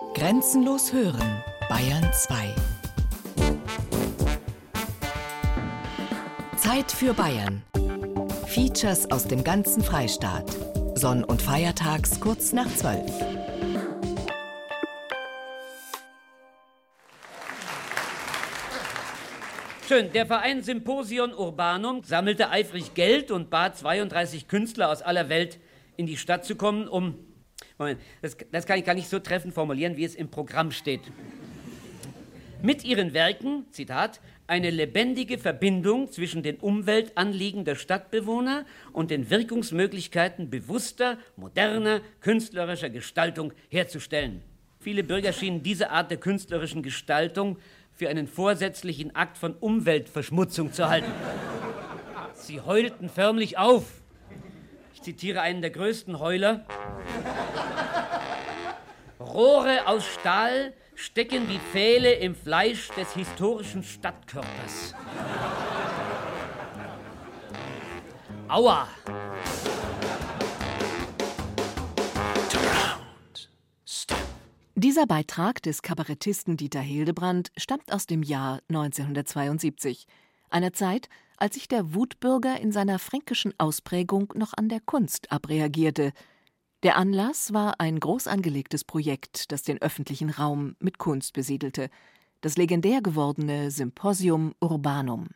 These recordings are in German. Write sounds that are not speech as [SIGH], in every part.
Grenzenlos hören, Bayern 2. Zeit für Bayern. Features aus dem ganzen Freistaat. Sonn- und Feiertags kurz nach 12. Schön, der Verein Symposion Urbanum sammelte eifrig Geld und bat 32 Künstler aus aller Welt in die Stadt zu kommen, um. Moment, das, das kann ich gar nicht so treffend formulieren, wie es im Programm steht. Mit ihren Werken, Zitat, eine lebendige Verbindung zwischen den Umweltanliegen der Stadtbewohner und den Wirkungsmöglichkeiten bewusster, moderner, künstlerischer Gestaltung herzustellen. Viele Bürger schienen diese Art der künstlerischen Gestaltung für einen vorsätzlichen Akt von Umweltverschmutzung zu halten. Sie heulten förmlich auf. Ich zitiere einen der größten Heuler. Rohre aus Stahl stecken wie Pfähle im Fleisch des historischen Stadtkörpers. Aua! Dieser Beitrag des Kabarettisten Dieter Hildebrand stammt aus dem Jahr 1972, einer Zeit, als sich der Wutbürger in seiner fränkischen Ausprägung noch an der Kunst abreagierte. Der Anlass war ein groß angelegtes Projekt, das den öffentlichen Raum mit Kunst besiedelte, das legendär gewordene Symposium Urbanum.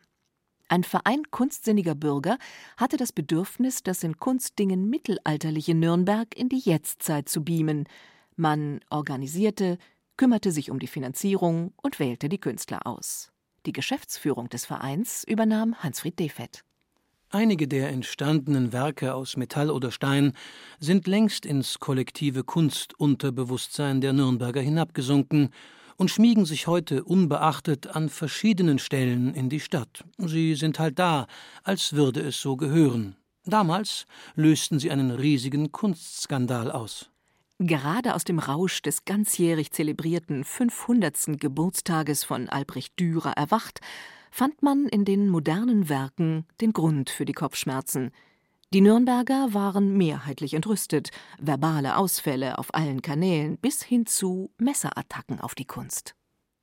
Ein Verein kunstsinniger Bürger hatte das Bedürfnis, das in Kunstdingen mittelalterliche Nürnberg in die Jetztzeit zu beamen – man organisierte, kümmerte sich um die Finanzierung und wählte die Künstler aus. Die Geschäftsführung des Vereins übernahm Hansfried Defett. Einige der entstandenen Werke aus Metall oder Stein sind längst ins kollektive Kunstunterbewusstsein der Nürnberger hinabgesunken und schmiegen sich heute unbeachtet an verschiedenen Stellen in die Stadt. Sie sind halt da, als würde es so gehören. Damals lösten sie einen riesigen Kunstskandal aus. Gerade aus dem Rausch des ganzjährig zelebrierten 500. Geburtstages von Albrecht Dürer erwacht, fand man in den modernen Werken den Grund für die Kopfschmerzen. Die Nürnberger waren mehrheitlich entrüstet, verbale Ausfälle auf allen Kanälen bis hin zu Messerattacken auf die Kunst.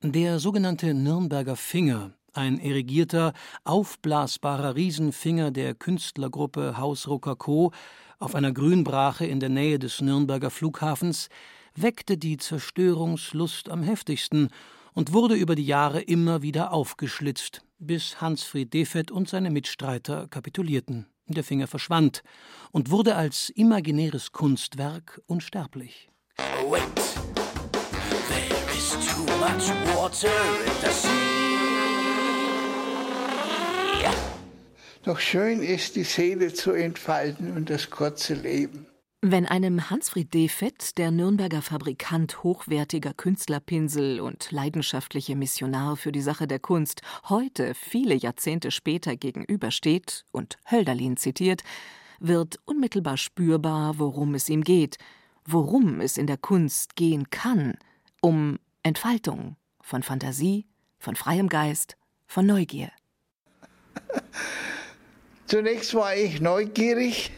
Der sogenannte Nürnberger Finger, ein erigierter, aufblasbarer Riesenfinger der Künstlergruppe Haus Rokoko, auf einer Grünbrache in der Nähe des Nürnberger Flughafens weckte die Zerstörungslust am heftigsten und wurde über die Jahre immer wieder aufgeschlitzt, bis Hansfried Defett und seine Mitstreiter kapitulierten. Der Finger verschwand und wurde als imaginäres Kunstwerk unsterblich. Wait. There is too much water in the sea. Doch schön ist, die Seele zu entfalten und das kurze Leben. Wenn einem Hansfried Defett, der Nürnberger Fabrikant hochwertiger Künstlerpinsel und leidenschaftliche Missionar für die Sache der Kunst, heute, viele Jahrzehnte später gegenübersteht und Hölderlin zitiert, wird unmittelbar spürbar, worum es ihm geht, worum es in der Kunst gehen kann, um Entfaltung von Fantasie, von freiem Geist, von Neugier. [LAUGHS] Zunächst war ich neugierig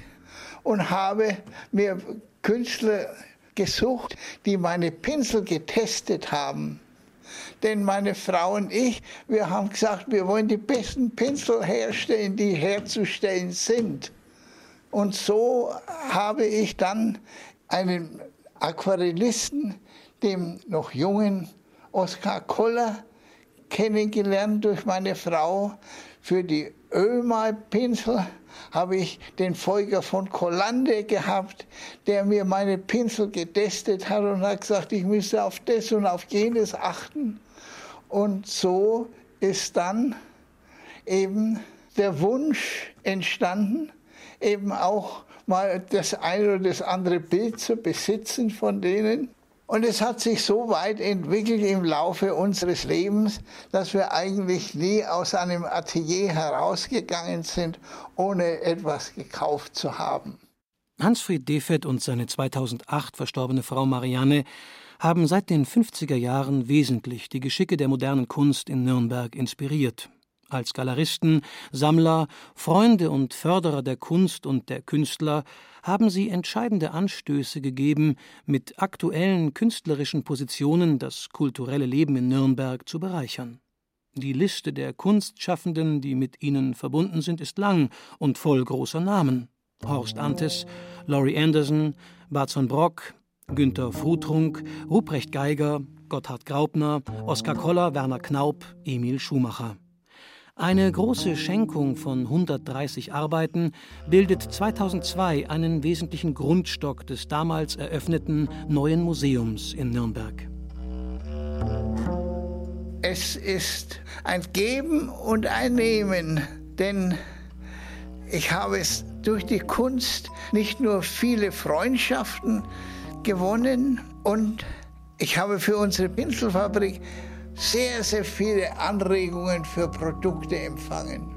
und habe mir Künstler gesucht, die meine Pinsel getestet haben. Denn meine Frau und ich, wir haben gesagt, wir wollen die besten Pinsel herstellen, die herzustellen sind. Und so habe ich dann einen Aquarellisten, dem noch jungen Oskar Koller, kennengelernt durch meine Frau für die Ölmalpinsel habe ich den Folger von Collande gehabt, der mir meine Pinsel getestet hat und hat gesagt, ich müsse auf das und auf jenes achten. Und so ist dann eben der Wunsch entstanden, eben auch mal das eine oder das andere Bild zu besitzen von denen. Und es hat sich so weit entwickelt im Laufe unseres Lebens, dass wir eigentlich nie aus einem Atelier herausgegangen sind, ohne etwas gekauft zu haben. Hansfried Defett und seine 2008 verstorbene Frau Marianne haben seit den 50er Jahren wesentlich die Geschicke der modernen Kunst in Nürnberg inspiriert. Als Galeristen, Sammler, Freunde und Förderer der Kunst und der Künstler haben sie entscheidende Anstöße gegeben, mit aktuellen künstlerischen Positionen das kulturelle Leben in Nürnberg zu bereichern. Die Liste der Kunstschaffenden, die mit ihnen verbunden sind, ist lang und voll großer Namen. Horst Antes, Laurie Anderson, Barzon Brock, Günter Frutrunk, Ruprecht Geiger, Gotthard Graupner, Oskar Koller, Werner Knaup, Emil Schumacher. Eine große Schenkung von 130 Arbeiten bildet 2002 einen wesentlichen Grundstock des damals eröffneten neuen Museums in Nürnberg. Es ist ein Geben und ein Nehmen, denn ich habe es durch die Kunst nicht nur viele Freundschaften gewonnen und ich habe für unsere Pinselfabrik sehr, sehr viele Anregungen für Produkte empfangen.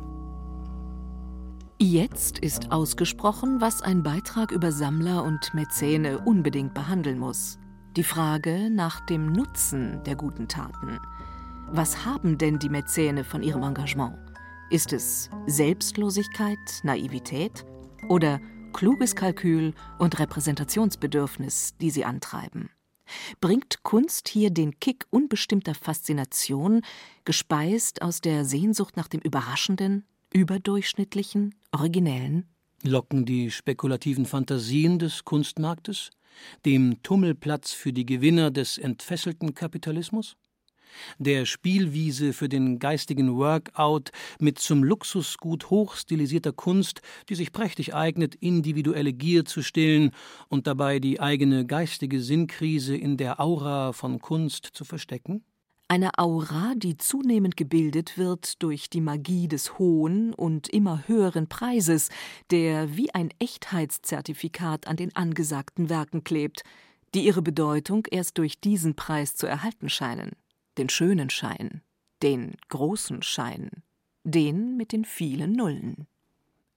Jetzt ist ausgesprochen, was ein Beitrag über Sammler und Mäzene unbedingt behandeln muss. Die Frage nach dem Nutzen der guten Taten. Was haben denn die Mäzene von ihrem Engagement? Ist es Selbstlosigkeit, Naivität oder kluges Kalkül und Repräsentationsbedürfnis, die sie antreiben? Bringt Kunst hier den Kick unbestimmter Faszination, gespeist aus der Sehnsucht nach dem Überraschenden, Überdurchschnittlichen, Originellen? Locken die spekulativen Fantasien des Kunstmarktes, dem Tummelplatz für die Gewinner des entfesselten Kapitalismus? Der Spielwiese für den geistigen Workout mit zum Luxusgut hochstilisierter Kunst, die sich prächtig eignet, individuelle Gier zu stillen und dabei die eigene geistige Sinnkrise in der Aura von Kunst zu verstecken? Eine Aura, die zunehmend gebildet wird durch die Magie des hohen und immer höheren Preises, der wie ein Echtheitszertifikat an den angesagten Werken klebt, die ihre Bedeutung erst durch diesen Preis zu erhalten scheinen den schönen Schein, den großen Schein, den mit den vielen Nullen.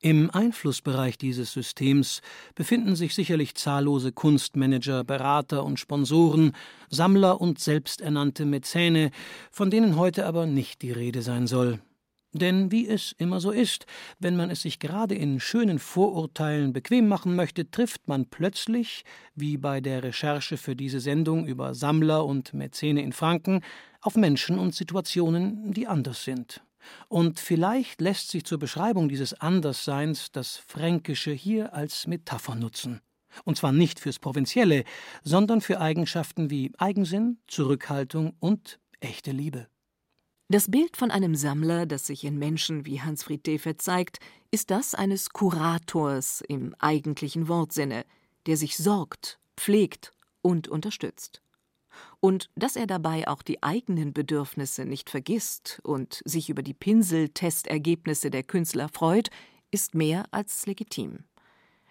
Im Einflussbereich dieses Systems befinden sich sicherlich zahllose Kunstmanager, Berater und Sponsoren, Sammler und selbsternannte Mäzene, von denen heute aber nicht die Rede sein soll. Denn wie es immer so ist, wenn man es sich gerade in schönen Vorurteilen bequem machen möchte, trifft man plötzlich, wie bei der Recherche für diese Sendung über Sammler und Mäzene in Franken, auf Menschen und Situationen, die anders sind. Und vielleicht lässt sich zur Beschreibung dieses Andersseins das Fränkische hier als Metapher nutzen. Und zwar nicht fürs Provinzielle, sondern für Eigenschaften wie Eigensinn, Zurückhaltung und echte Liebe. Das Bild von einem Sammler, das sich in Menschen wie Hans-Fried Defert zeigt, ist das eines Kurators im eigentlichen Wortsinne, der sich sorgt, pflegt und unterstützt. Und dass er dabei auch die eigenen Bedürfnisse nicht vergisst und sich über die Pinseltestergebnisse der Künstler freut, ist mehr als legitim.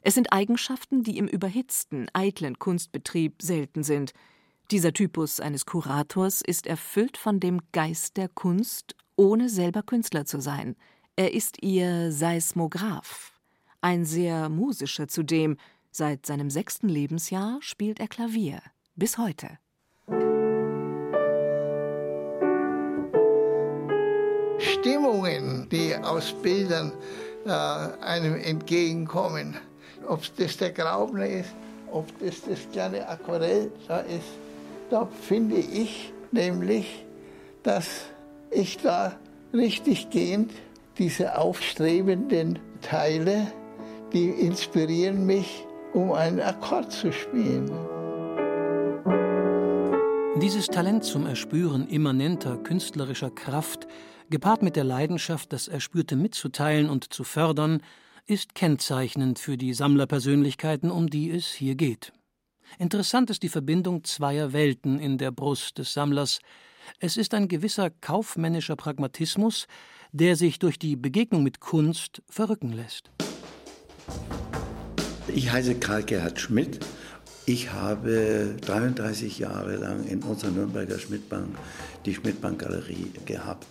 Es sind Eigenschaften, die im überhitzten, eitlen Kunstbetrieb selten sind. Dieser Typus eines Kurators ist erfüllt von dem Geist der Kunst, ohne selber Künstler zu sein. Er ist ihr Seismograph. Ein sehr musischer zudem. Seit seinem sechsten Lebensjahr spielt er Klavier. Bis heute. Stimmungen, die aus Bildern äh, einem entgegenkommen. Ob das der Graubner ist, ob das das kleine Aquarell da ist, da finde ich nämlich, dass ich da richtig gehend diese aufstrebenden Teile, die inspirieren mich, um einen Akkord zu spielen. Dieses Talent zum Erspüren immanenter künstlerischer Kraft, gepaart mit der Leidenschaft, das Erspürte mitzuteilen und zu fördern, ist kennzeichnend für die Sammlerpersönlichkeiten, um die es hier geht. Interessant ist die Verbindung zweier Welten in der Brust des Sammlers. Es ist ein gewisser kaufmännischer Pragmatismus, der sich durch die Begegnung mit Kunst verrücken lässt. Ich heiße Karl Gerhard Schmidt ich habe 33 Jahre lang in unserer Nürnberger Schmidtbank die Schmidtbank Galerie gehabt.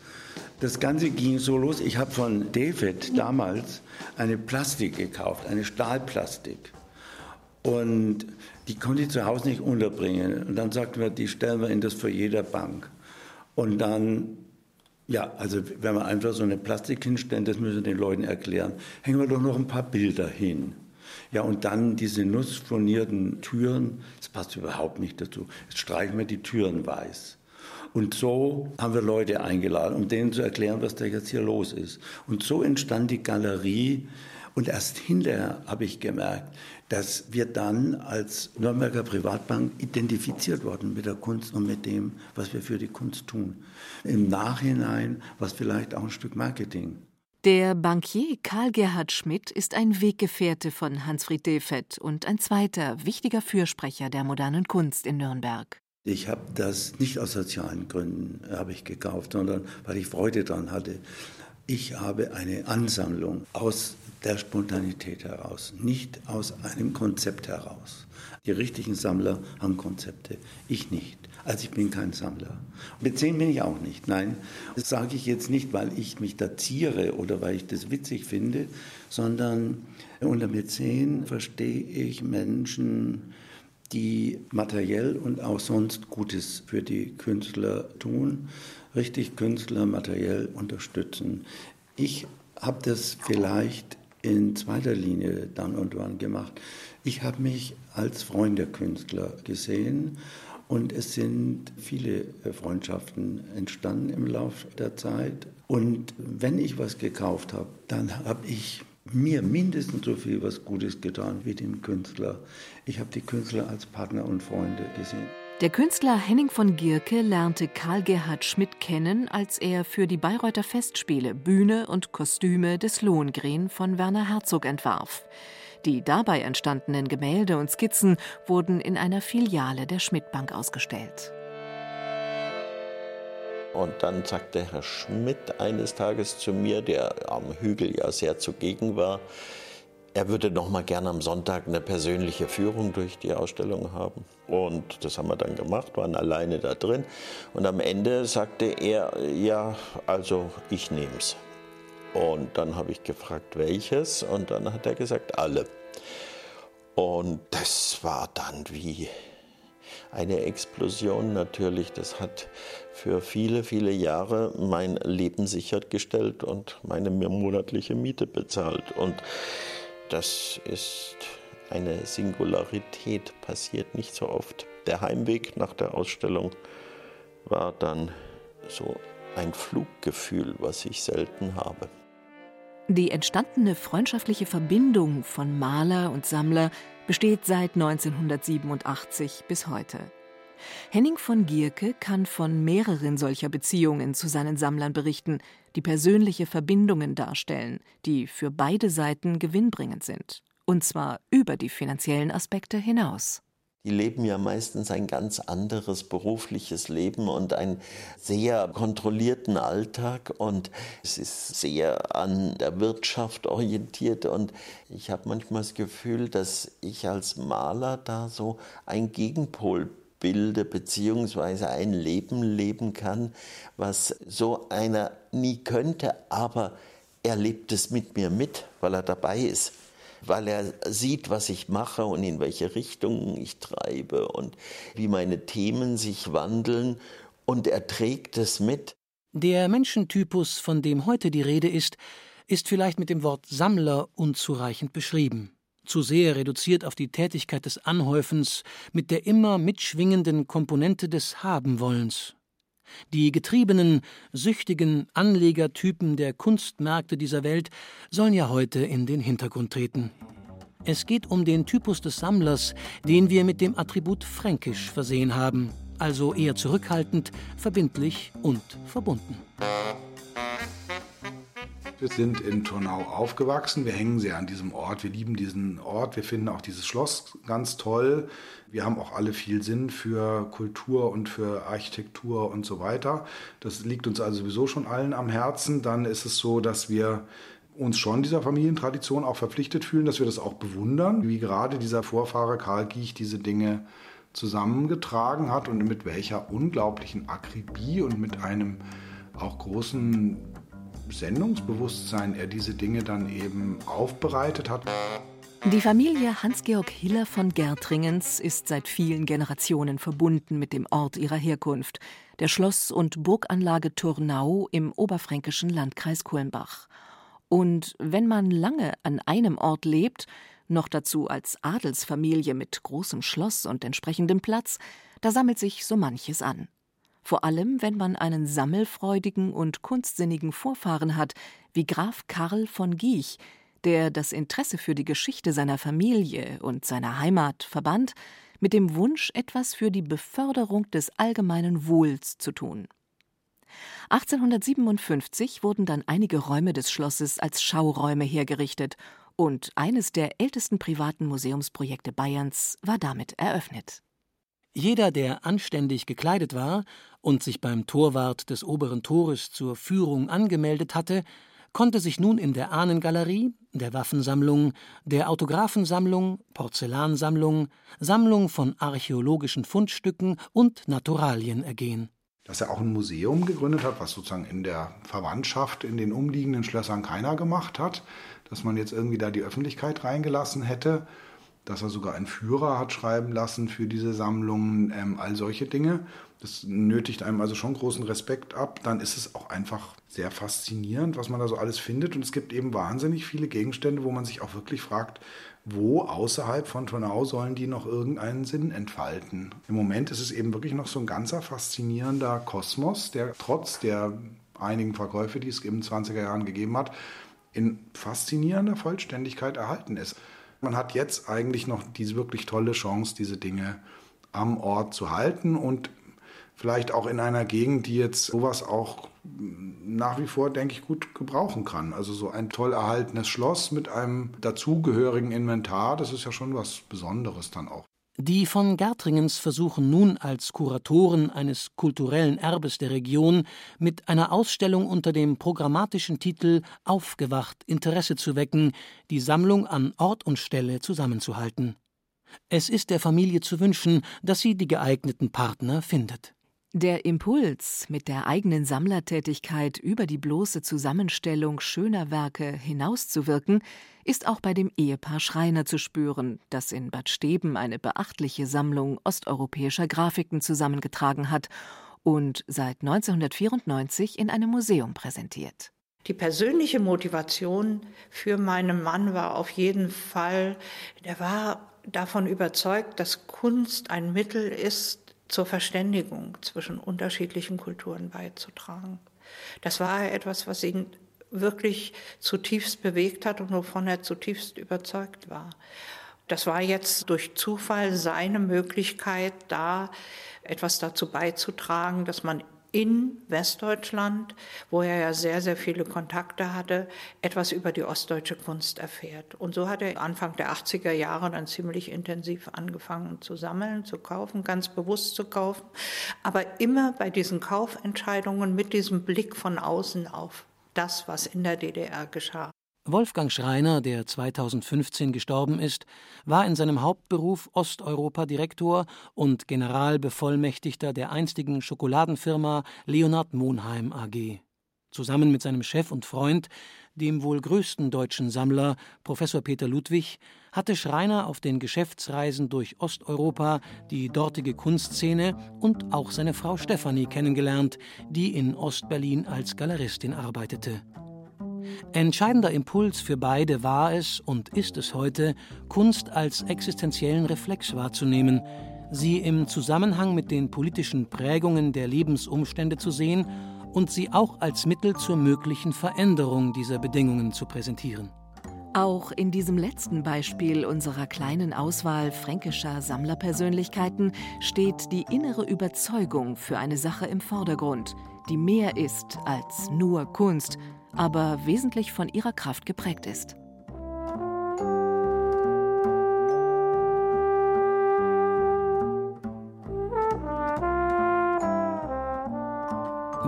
Das Ganze ging so los, ich habe von David damals eine Plastik gekauft, eine Stahlplastik. Und die konnte ich zu Hause nicht unterbringen. Und dann sagten wir, die stellen wir in das für jeder Bank. Und dann Ja, also wenn wir einfach so eine Plastik hinstellen, das müssen wir den Leuten erklären, hängen wir doch noch ein paar Bilder hin. Ja, und dann diese nussfurnierten Türen, das passt überhaupt nicht dazu. Jetzt streichen wir die Türen weiß. Und so haben wir Leute eingeladen, um denen zu erklären, was da jetzt hier los ist. Und so entstand die Galerie. Und erst hinterher habe ich gemerkt, dass wir dann als Nürnberger Privatbank identifiziert wurden mit der Kunst und mit dem, was wir für die Kunst tun. Im Nachhinein war es vielleicht auch ein Stück Marketing. Der Bankier Karl Gerhard Schmidt ist ein Weggefährte von Hansfried Defett und ein zweiter wichtiger Fürsprecher der modernen Kunst in Nürnberg. Ich habe das nicht aus sozialen Gründen habe ich gekauft, sondern weil ich Freude daran hatte. Ich habe eine Ansammlung aus der Spontanität heraus, nicht aus einem Konzept heraus. Die richtigen Sammler haben Konzepte, ich nicht. Also ich bin kein Sammler. Mäzen bin ich auch nicht. Nein, das sage ich jetzt nicht, weil ich mich da ziere oder weil ich das witzig finde, sondern unter Mäzen verstehe ich Menschen, die materiell und auch sonst Gutes für die Künstler tun, richtig Künstler materiell unterstützen. Ich habe das vielleicht in zweiter Linie dann und wann gemacht. Ich habe mich als Freund der Künstler gesehen und es sind viele Freundschaften entstanden im Laufe der Zeit. Und wenn ich was gekauft habe, dann habe ich mir mindestens so viel was Gutes getan wie dem Künstler. Ich habe die Künstler als Partner und Freunde gesehen. Der Künstler Henning von Gierke lernte Karl Gerhard Schmidt kennen, als er für die Bayreuther Festspiele Bühne und Kostüme des Lohengrin von Werner Herzog entwarf. Die dabei entstandenen Gemälde und Skizzen wurden in einer Filiale der Schmidt-Bank ausgestellt. Und dann sagte Herr Schmidt eines Tages zu mir, der am Hügel ja sehr zugegen war, er würde noch mal gerne am Sonntag eine persönliche Führung durch die Ausstellung haben. Und das haben wir dann gemacht, waren alleine da drin. Und am Ende sagte er, ja, also ich nehme es. Und dann habe ich gefragt, welches? Und dann hat er gesagt, alle. Und das war dann wie eine Explosion natürlich. Das hat für viele, viele Jahre mein Leben sichergestellt und meine monatliche Miete bezahlt. Und das ist eine Singularität, passiert nicht so oft. Der Heimweg nach der Ausstellung war dann so ein Fluggefühl, was ich selten habe. Die entstandene freundschaftliche Verbindung von Maler und Sammler besteht seit 1987 bis heute. Henning von Gierke kann von mehreren solcher Beziehungen zu seinen Sammlern berichten, die persönliche Verbindungen darstellen, die für beide Seiten gewinnbringend sind, und zwar über die finanziellen Aspekte hinaus die leben ja meistens ein ganz anderes berufliches Leben und einen sehr kontrollierten Alltag. Und es ist sehr an der Wirtschaft orientiert. Und ich habe manchmal das Gefühl, dass ich als Maler da so ein Gegenpol bilde beziehungsweise ein Leben leben kann, was so einer nie könnte, aber er lebt es mit mir mit, weil er dabei ist weil er sieht, was ich mache und in welche Richtung ich treibe und wie meine Themen sich wandeln und er trägt es mit. Der Menschentypus, von dem heute die Rede ist, ist vielleicht mit dem Wort Sammler unzureichend beschrieben, zu sehr reduziert auf die Tätigkeit des Anhäufens mit der immer mitschwingenden Komponente des Habenwollens. Die getriebenen, süchtigen Anlegertypen der Kunstmärkte dieser Welt sollen ja heute in den Hintergrund treten. Es geht um den Typus des Sammlers, den wir mit dem Attribut fränkisch versehen haben, also eher zurückhaltend, verbindlich und verbunden. Wir sind in Turnau aufgewachsen. Wir hängen sehr an diesem Ort. Wir lieben diesen Ort. Wir finden auch dieses Schloss ganz toll. Wir haben auch alle viel Sinn für Kultur und für Architektur und so weiter. Das liegt uns also sowieso schon allen am Herzen. Dann ist es so, dass wir uns schon dieser Familientradition auch verpflichtet fühlen, dass wir das auch bewundern, wie gerade dieser Vorfahre Karl Giech diese Dinge zusammengetragen hat und mit welcher unglaublichen Akribie und mit einem auch großen Sendungsbewusstsein er diese Dinge dann eben aufbereitet hat. Die Familie Hans-Georg Hiller von Gärtringens ist seit vielen Generationen verbunden mit dem Ort ihrer Herkunft, der Schloss- und Burganlage Turnau im oberfränkischen Landkreis Kulmbach. Und wenn man lange an einem Ort lebt, noch dazu als Adelsfamilie mit großem Schloss und entsprechendem Platz, da sammelt sich so manches an. Vor allem, wenn man einen sammelfreudigen und kunstsinnigen Vorfahren hat, wie Graf Karl von Giech, der das Interesse für die Geschichte seiner Familie und seiner Heimat verband, mit dem Wunsch, etwas für die Beförderung des allgemeinen Wohls zu tun. 1857 wurden dann einige Räume des Schlosses als Schauräume hergerichtet und eines der ältesten privaten Museumsprojekte Bayerns war damit eröffnet. Jeder, der anständig gekleidet war und sich beim Torwart des oberen Tores zur Führung angemeldet hatte, konnte sich nun in der Ahnengalerie, der Waffensammlung, der Autographensammlung, Porzellansammlung, Sammlung von archäologischen Fundstücken und Naturalien ergehen. Dass er auch ein Museum gegründet hat, was sozusagen in der Verwandtschaft in den umliegenden Schlössern keiner gemacht hat, dass man jetzt irgendwie da die Öffentlichkeit reingelassen hätte, dass er sogar einen Führer hat schreiben lassen für diese Sammlungen, ähm, all solche Dinge. Das nötigt einem also schon großen Respekt ab. Dann ist es auch einfach sehr faszinierend, was man da so alles findet. Und es gibt eben wahnsinnig viele Gegenstände, wo man sich auch wirklich fragt, wo außerhalb von Turnau sollen die noch irgendeinen Sinn entfalten. Im Moment ist es eben wirklich noch so ein ganzer faszinierender Kosmos, der trotz der einigen Verkäufe, die es in den 20er Jahren gegeben hat, in faszinierender Vollständigkeit erhalten ist. Man hat jetzt eigentlich noch diese wirklich tolle Chance, diese Dinge am Ort zu halten und vielleicht auch in einer Gegend, die jetzt sowas auch nach wie vor, denke ich, gut gebrauchen kann. Also so ein toll erhaltenes Schloss mit einem dazugehörigen Inventar, das ist ja schon was Besonderes dann auch. Die von Gärtringens versuchen nun als Kuratoren eines kulturellen Erbes der Region mit einer Ausstellung unter dem programmatischen Titel Aufgewacht Interesse zu wecken, die Sammlung an Ort und Stelle zusammenzuhalten. Es ist der Familie zu wünschen, dass sie die geeigneten Partner findet. Der Impuls, mit der eigenen Sammlertätigkeit über die bloße Zusammenstellung schöner Werke hinauszuwirken, ist auch bei dem Ehepaar Schreiner zu spüren, das in Bad Steben eine beachtliche Sammlung osteuropäischer Grafiken zusammengetragen hat und seit 1994 in einem Museum präsentiert. Die persönliche Motivation für meinen Mann war auf jeden Fall, er war davon überzeugt, dass Kunst ein Mittel ist, zur Verständigung zwischen unterschiedlichen Kulturen beizutragen. Das war etwas, was ihn wirklich zutiefst bewegt hat und wovon er zutiefst überzeugt war. Das war jetzt durch Zufall seine Möglichkeit, da etwas dazu beizutragen, dass man in Westdeutschland, wo er ja sehr, sehr viele Kontakte hatte, etwas über die ostdeutsche Kunst erfährt. Und so hat er Anfang der 80er Jahre dann ziemlich intensiv angefangen zu sammeln, zu kaufen, ganz bewusst zu kaufen, aber immer bei diesen Kaufentscheidungen mit diesem Blick von außen auf das, was in der DDR geschah. Wolfgang Schreiner, der 2015 gestorben ist, war in seinem Hauptberuf Osteuropa-Direktor und Generalbevollmächtigter der einstigen Schokoladenfirma Leonhard Monheim AG. Zusammen mit seinem Chef und Freund, dem wohl größten deutschen Sammler, Professor Peter Ludwig, hatte Schreiner auf den Geschäftsreisen durch Osteuropa die dortige Kunstszene und auch seine Frau Stefanie kennengelernt, die in Ostberlin als Galeristin arbeitete. Entscheidender Impuls für beide war es und ist es heute, Kunst als existenziellen Reflex wahrzunehmen, sie im Zusammenhang mit den politischen Prägungen der Lebensumstände zu sehen und sie auch als Mittel zur möglichen Veränderung dieser Bedingungen zu präsentieren. Auch in diesem letzten Beispiel unserer kleinen Auswahl fränkischer Sammlerpersönlichkeiten steht die innere Überzeugung für eine Sache im Vordergrund, die mehr ist als nur Kunst aber wesentlich von ihrer Kraft geprägt ist.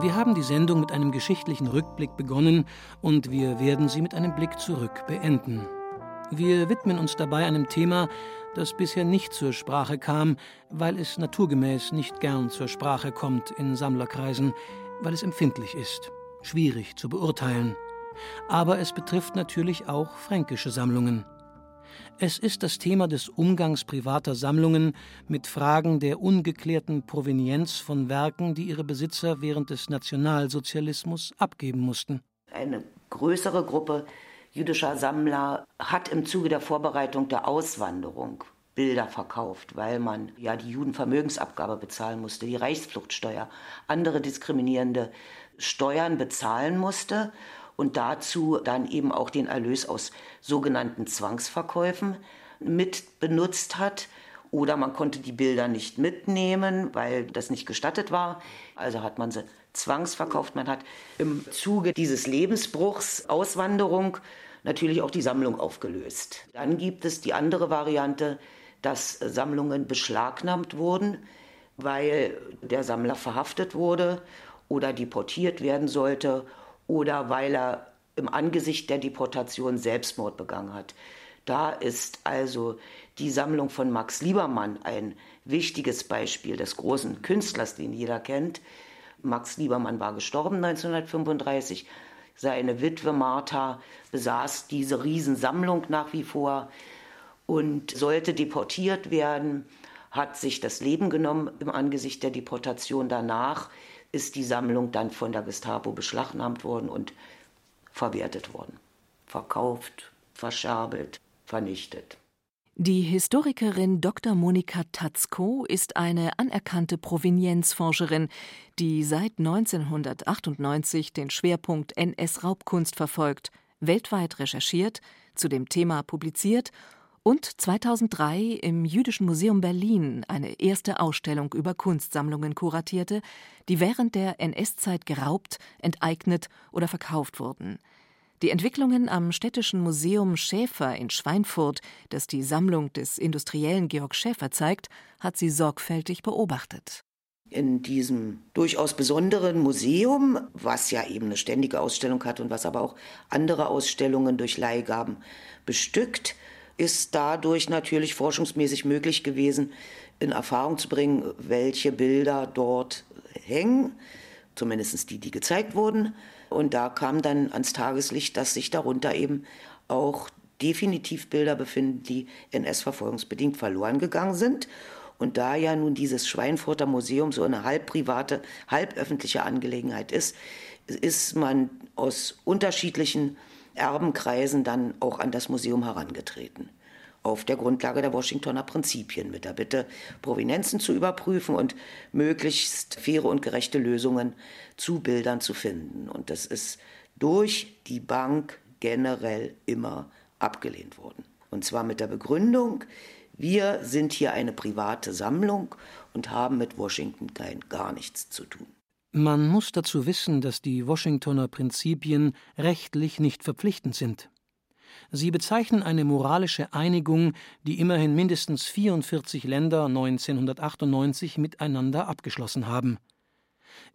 Wir haben die Sendung mit einem geschichtlichen Rückblick begonnen und wir werden sie mit einem Blick zurück beenden. Wir widmen uns dabei einem Thema, das bisher nicht zur Sprache kam, weil es naturgemäß nicht gern zur Sprache kommt in Sammlerkreisen, weil es empfindlich ist schwierig zu beurteilen. Aber es betrifft natürlich auch fränkische Sammlungen. Es ist das Thema des Umgangs privater Sammlungen mit Fragen der ungeklärten Provenienz von Werken, die ihre Besitzer während des Nationalsozialismus abgeben mussten. Eine größere Gruppe jüdischer Sammler hat im Zuge der Vorbereitung der Auswanderung Bilder verkauft, weil man ja die Judenvermögensabgabe bezahlen musste, die Reichsfluchtsteuer, andere diskriminierende Steuern bezahlen musste und dazu dann eben auch den Erlös aus sogenannten Zwangsverkäufen mit benutzt hat. Oder man konnte die Bilder nicht mitnehmen, weil das nicht gestattet war. Also hat man sie zwangsverkauft. Man hat im Zuge dieses Lebensbruchs Auswanderung natürlich auch die Sammlung aufgelöst. Dann gibt es die andere Variante, dass Sammlungen beschlagnahmt wurden, weil der Sammler verhaftet wurde oder deportiert werden sollte oder weil er im Angesicht der Deportation Selbstmord begangen hat. Da ist also die Sammlung von Max Liebermann ein wichtiges Beispiel des großen Künstlers, den jeder kennt. Max Liebermann war gestorben 1935. Seine Witwe Martha besaß diese Riesensammlung nach wie vor und sollte deportiert werden, hat sich das Leben genommen im Angesicht der Deportation. Danach ist die Sammlung dann von der Gestapo beschlagnahmt worden und verwertet worden. Verkauft, verscherbelt, vernichtet. Die Historikerin Dr. Monika Tatzko ist eine anerkannte Provenienzforscherin, die seit 1998 den Schwerpunkt NS-Raubkunst verfolgt, weltweit recherchiert, zu dem Thema publiziert und 2003 im Jüdischen Museum Berlin eine erste Ausstellung über Kunstsammlungen kuratierte, die während der NS-Zeit geraubt, enteignet oder verkauft wurden. Die Entwicklungen am Städtischen Museum Schäfer in Schweinfurt, das die Sammlung des Industriellen Georg Schäfer zeigt, hat sie sorgfältig beobachtet. In diesem durchaus besonderen Museum, was ja eben eine ständige Ausstellung hat und was aber auch andere Ausstellungen durch Leihgaben bestückt, ist dadurch natürlich forschungsmäßig möglich gewesen, in Erfahrung zu bringen, welche Bilder dort hängen, zumindest die, die gezeigt wurden. Und da kam dann ans Tageslicht, dass sich darunter eben auch definitiv Bilder befinden, die NS-verfolgungsbedingt verloren gegangen sind. Und da ja nun dieses Schweinfurter Museum so eine halb private, halb öffentliche Angelegenheit ist, ist man aus unterschiedlichen Erbenkreisen dann auch an das Museum herangetreten. Auf der Grundlage der Washingtoner Prinzipien mit der Bitte, Provenienzen zu überprüfen und möglichst faire und gerechte Lösungen zu Bildern zu finden. Und das ist durch die Bank generell immer abgelehnt worden. Und zwar mit der Begründung, wir sind hier eine private Sammlung und haben mit Washington gar nichts zu tun. Man muss dazu wissen, dass die Washingtoner Prinzipien rechtlich nicht verpflichtend sind. Sie bezeichnen eine moralische Einigung, die immerhin mindestens 44 Länder 1998 miteinander abgeschlossen haben.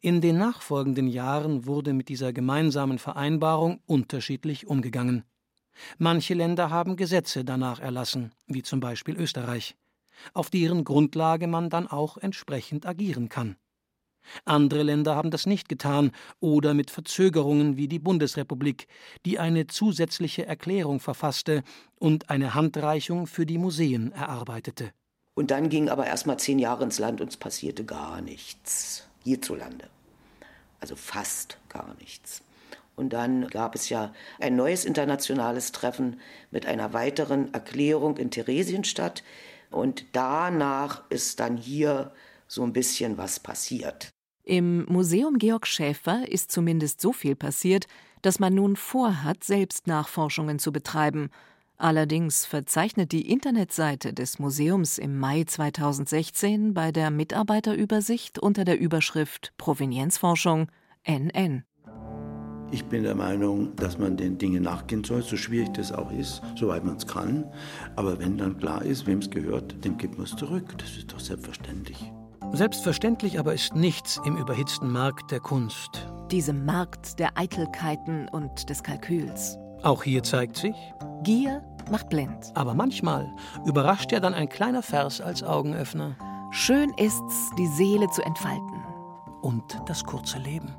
In den nachfolgenden Jahren wurde mit dieser gemeinsamen Vereinbarung unterschiedlich umgegangen. Manche Länder haben Gesetze danach erlassen, wie zum Beispiel Österreich, auf deren Grundlage man dann auch entsprechend agieren kann. Andere Länder haben das nicht getan oder mit Verzögerungen wie die Bundesrepublik, die eine zusätzliche Erklärung verfasste und eine Handreichung für die Museen erarbeitete. Und dann ging aber erst mal zehn Jahre ins Land und es passierte gar nichts hierzulande. Also fast gar nichts. Und dann gab es ja ein neues internationales Treffen mit einer weiteren Erklärung in Theresienstadt. Und danach ist dann hier so ein bisschen was passiert. Im Museum Georg Schäfer ist zumindest so viel passiert, dass man nun vorhat, selbst Nachforschungen zu betreiben. Allerdings verzeichnet die Internetseite des Museums im Mai 2016 bei der Mitarbeiterübersicht unter der Überschrift Provenienzforschung NN. Ich bin der Meinung, dass man den Dingen nachgehen soll, so schwierig das auch ist, soweit man es kann. Aber wenn dann klar ist, wem es gehört, dem gibt man es zurück. Das ist doch selbstverständlich. Selbstverständlich aber ist nichts im überhitzten Markt der Kunst. Diesem Markt der Eitelkeiten und des Kalküls. Auch hier zeigt sich, Gier macht blind. Aber manchmal überrascht ja dann ein kleiner Vers als Augenöffner. Schön ist's, die Seele zu entfalten. Und das kurze Leben.